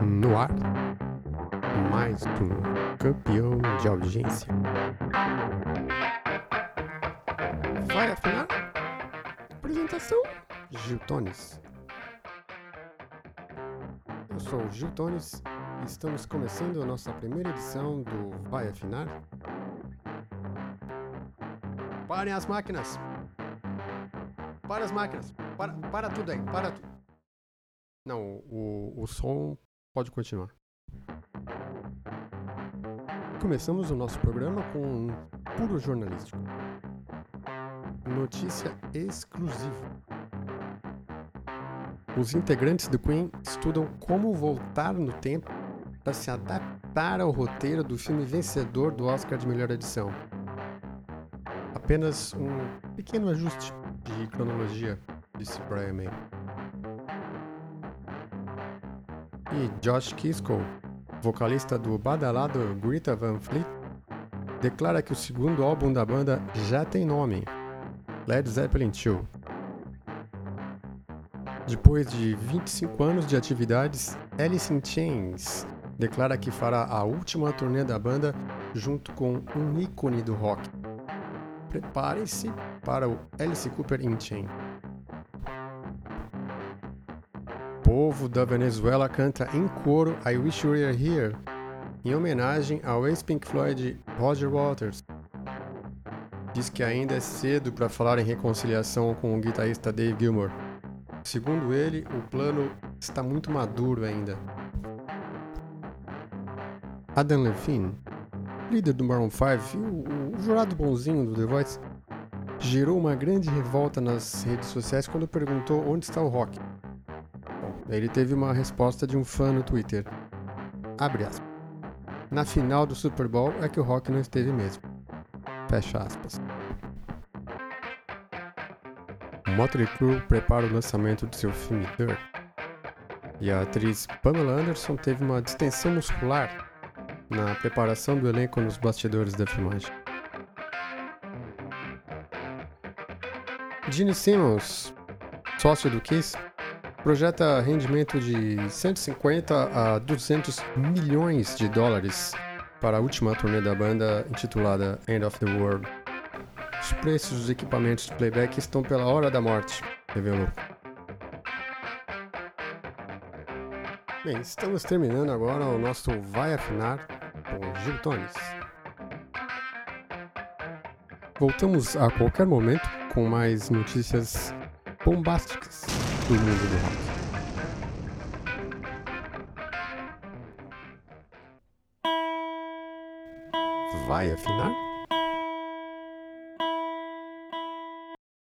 No ar, mais um campeão de audiência. Vai afinar? Apresentação: Gil Tones. Eu sou o Gil Tones e estamos começando a nossa primeira edição do Vai Afinar. Parem as máquinas! Para as máquinas! Para, para tudo aí, para tudo. Não, o, o som pode continuar. Começamos o nosso programa com um puro jornalístico. Notícia exclusiva. Os integrantes do Queen estudam como voltar no tempo para se adaptar ao roteiro do filme vencedor do Oscar de melhor edição. Apenas um pequeno ajuste de cronologia, disse Brian May. E Josh Kisco, vocalista do badalado Greta Van Fleet, declara que o segundo álbum da banda já tem nome, Led Zeppelin 2. Depois de 25 anos de atividades, Alice in Chains declara que fará a última turnê da banda junto com um ícone do rock. Prepare-se para o Alice Cooper in Chains. povo da Venezuela canta em coro I Wish You Were Here, em homenagem ao ex-Pink Floyd Roger Waters. Diz que ainda é cedo para falar em reconciliação com o guitarrista Dave Gilmour. Segundo ele, o plano está muito maduro ainda. Adam Levine, líder do Maroon 5 e o, o jurado bonzinho do The Voice, gerou uma grande revolta nas redes sociais quando perguntou onde está o rock. Ele teve uma resposta de um fã no Twitter. Abre aspas. Na final do Super Bowl é que o Rock não esteve mesmo. Fecha aspas. O Motley Crue prepara o lançamento de seu filme Dirt. E a atriz Pamela Anderson teve uma distensão muscular na preparação do elenco nos bastidores da filmagem. Gene Simmons, sócio do Kiss, projeta rendimento de 150 a 200 milhões de dólares para a última turnê da banda intitulada End of the World. Os preços dos equipamentos de playback estão pela hora da morte, revelou. Bem, estamos terminando agora o nosso Vai Afinar com Gil Tones. Voltamos a qualquer momento com mais notícias bombásticas do mundo do rock. Vai afinar?